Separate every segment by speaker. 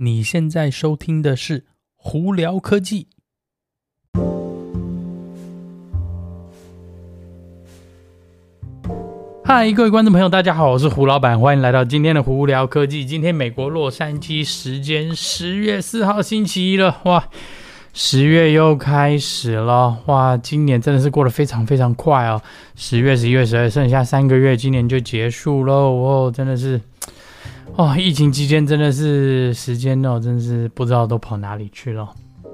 Speaker 1: 你现在收听的是《胡聊科技》。嗨，各位观众朋友，大家好，我是胡老板，欢迎来到今天的《胡聊科技》。今天美国洛杉矶时间十月四号星期一了，哇，十月又开始了，哇，今年真的是过得非常非常快哦，十月、十一月、十二，剩下三个月，今年就结束喽，哦，真的是。哦，疫情期间真的是时间哦，真是不知道都跑哪里去了。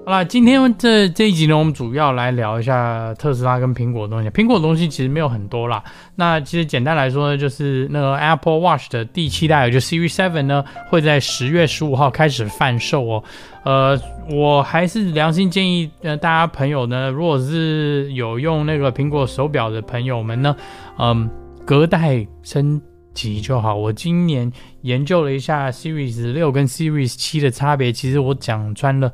Speaker 1: 好啦，今天这这一集呢，我们主要来聊一下特斯拉跟苹果的东西。苹果的东西其实没有很多啦。那其实简单来说呢，就是那个 Apple Watch 的第七代，也就是 Series Seven 呢，会在十月十五号开始贩售哦。呃，我还是良心建议，呃，大家朋友呢，如果是有用那个苹果手表的朋友们呢，嗯，隔代升急就好。我今年研究了一下 Series 六跟 Series 七的差别，其实我讲穿了，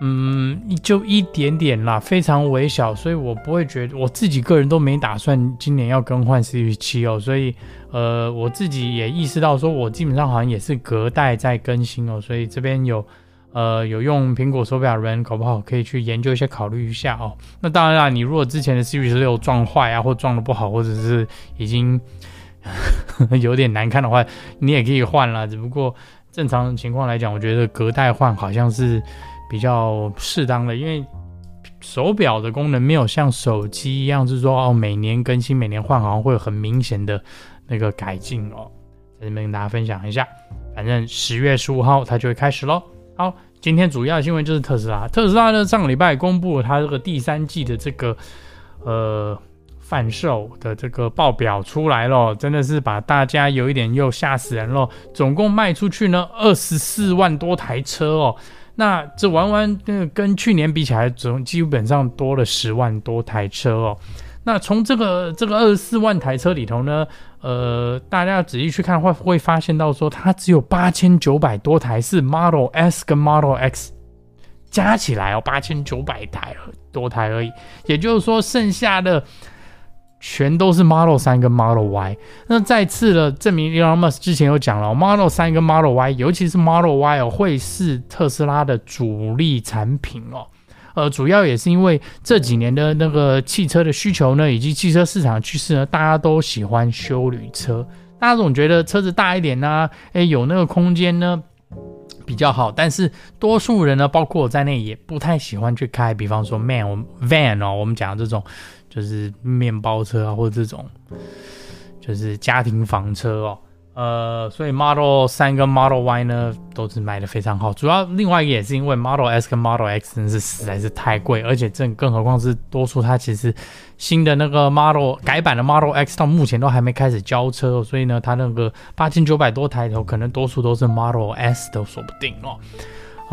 Speaker 1: 嗯，就一点点啦，非常微小，所以我不会觉得，我自己个人都没打算今年要更换 Series 七哦，所以呃，我自己也意识到说，我基本上好像也是隔代在更新哦，所以这边有呃有用苹果手表的人，搞不好可以去研究一下，考虑一下哦。那当然啦，你如果之前的 Series 六撞坏啊，或撞得不好，或者是已经。有点难看的话，你也可以换啦。只不过正常情况来讲，我觉得隔代换好像是比较适当的，因为手表的功能没有像手机一样，是说哦每年更新、每年换，好像会有很明显的那个改进哦。在这边跟大家分享一下，反正十月十五号它就会开始喽。好，今天主要的新闻就是特斯拉。特斯拉呢，上个礼拜公布了它这个第三季的这个呃。贩售的这个报表出来了，真的是把大家有一点又吓死人了。总共卖出去呢二十四万多台车哦，那这完完跟跟去年比起来，总基本上多了十万多台车哦。那从这个这个二十四万台车里头呢，呃，大家仔细去看会会发现到说，它只有八千九百多台是 Model S 跟 Model X 加起来哦，八千九百台多台而已，也就是说剩下的。全都是 Model 3跟 Model Y，那再次的证明，Elon Musk 之前有讲了，Model 3跟 Model Y，尤其是 Model Y 哦，会是特斯拉的主力产品哦。呃，主要也是因为这几年的那个汽车的需求呢，以及汽车市场趋势呢，大家都喜欢休旅车，大家总觉得车子大一点呢、啊，诶，有那个空间呢比较好。但是多数人呢，包括我在内，也不太喜欢去开，比方说 Man Van 哦，我们讲的这种。就是面包车啊，或者这种，就是家庭房车哦，呃，所以 Model 三跟 Model Y 呢都是卖的非常好。主要另外一个也是因为 Model S 跟 Model X 真是实在是太贵，而且这更何况是多数它其实新的那个 Model 改版的 Model X 到目前都还没开始交车，所以呢，它那个八千九百多台头可能多数都是 Model S 都说不定哦。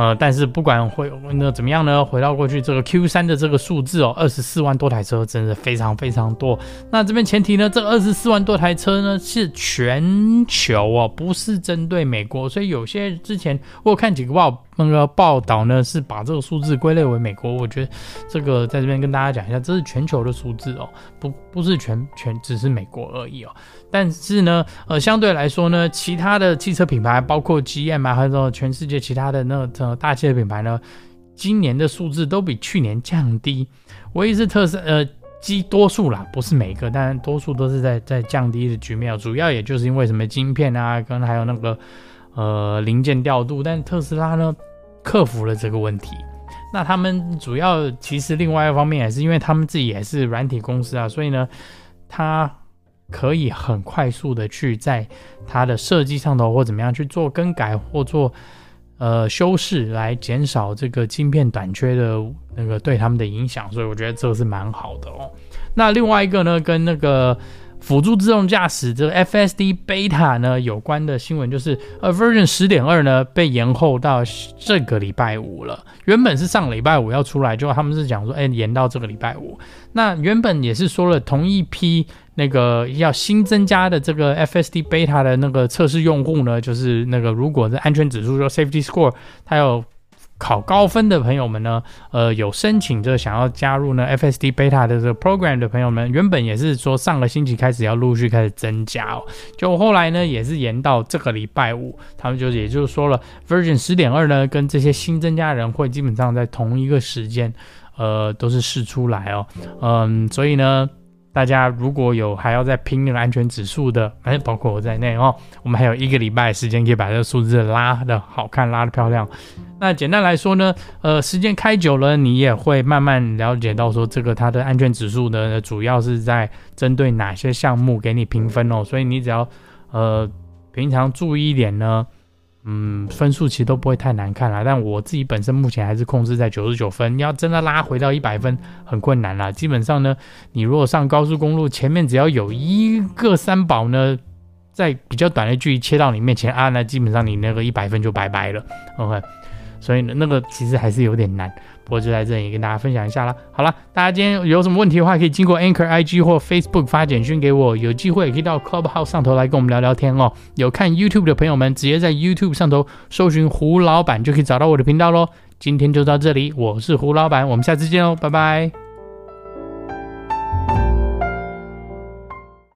Speaker 1: 呃，但是不管会那怎么样呢？回到过去这个 Q 三的这个数字哦，二十四万多台车，真的非常非常多。那这边前提呢，这二十四万多台车呢是全球哦，不是针对美国。所以有些之前我有看几个报那个报道呢，是把这个数字归类为美国。我觉得这个在这边跟大家讲一下，这是全球的数字哦，不不是全全只是美国而已哦。但是呢，呃，相对来说呢，其他的汽车品牌，包括 GM 啊，还有全世界其他的那大汽车品牌呢，今年的数字都比去年降低。唯一是特斯，呃，基多数啦，不是每个，但多数都是在在降低的局面。主要也就是因为什么晶片啊，跟还有那个呃零件调度。但特斯拉呢，克服了这个问题。那他们主要其实另外一方面也是因为他们自己也是软体公司啊，所以呢，他。可以很快速的去在它的设计上头或怎么样去做更改或做呃修饰，来减少这个晶片短缺的那个对他们的影响，所以我觉得这个是蛮好的哦。那另外一个呢，跟那个。辅助自动驾驶这个 FSD Beta 呢有关的新闻就是，呃，Version 十点二呢被延后到这个礼拜五了。原本是上礼拜五要出来，就他们是讲说，哎，延到这个礼拜五。那原本也是说了同一批那个要新增加的这个 FSD Beta 的那个测试用户呢，就是那个如果是安全指数说 Safety Score 它有考高分的朋友们呢，呃，有申请这想要加入呢 FSD Beta 的这个 program 的朋友们，原本也是说上个星期开始要陆续开始增加哦，就后来呢也是延到这个礼拜五，他们就也就是说了，Version 十点二呢跟这些新增加人会基本上在同一个时间，呃，都是试出来哦，嗯，所以呢。大家如果有还要再拼那个安全指数的，哎，包括我在内哦，我们还有一个礼拜时间可以把这个数字拉的好看，拉的漂亮。那简单来说呢，呃，时间开久了，你也会慢慢了解到说，这个它的安全指数呢，主要是在针对哪些项目给你评分哦。所以你只要呃平常注意一点呢。嗯，分数其实都不会太难看啦，但我自己本身目前还是控制在九十九分，要真的拉回到一百分很困难啦。基本上呢，你如果上高速公路，前面只要有一个三宝呢，在比较短的距离切到你面前啊，那基本上你那个一百分就拜拜了。OK。所以呢，那个其实还是有点难，不过就在这里跟大家分享一下啦。好了，大家今天有什么问题的话，可以经过 Anchor IG 或 Facebook 发简讯给我，有机会可以到 Clubhouse 上头来跟我们聊聊天哦。有看 YouTube 的朋友们，直接在 YouTube 上头搜寻胡老板就可以找到我的频道喽。今天就到这里，我是胡老板，我们下次见哦，拜拜。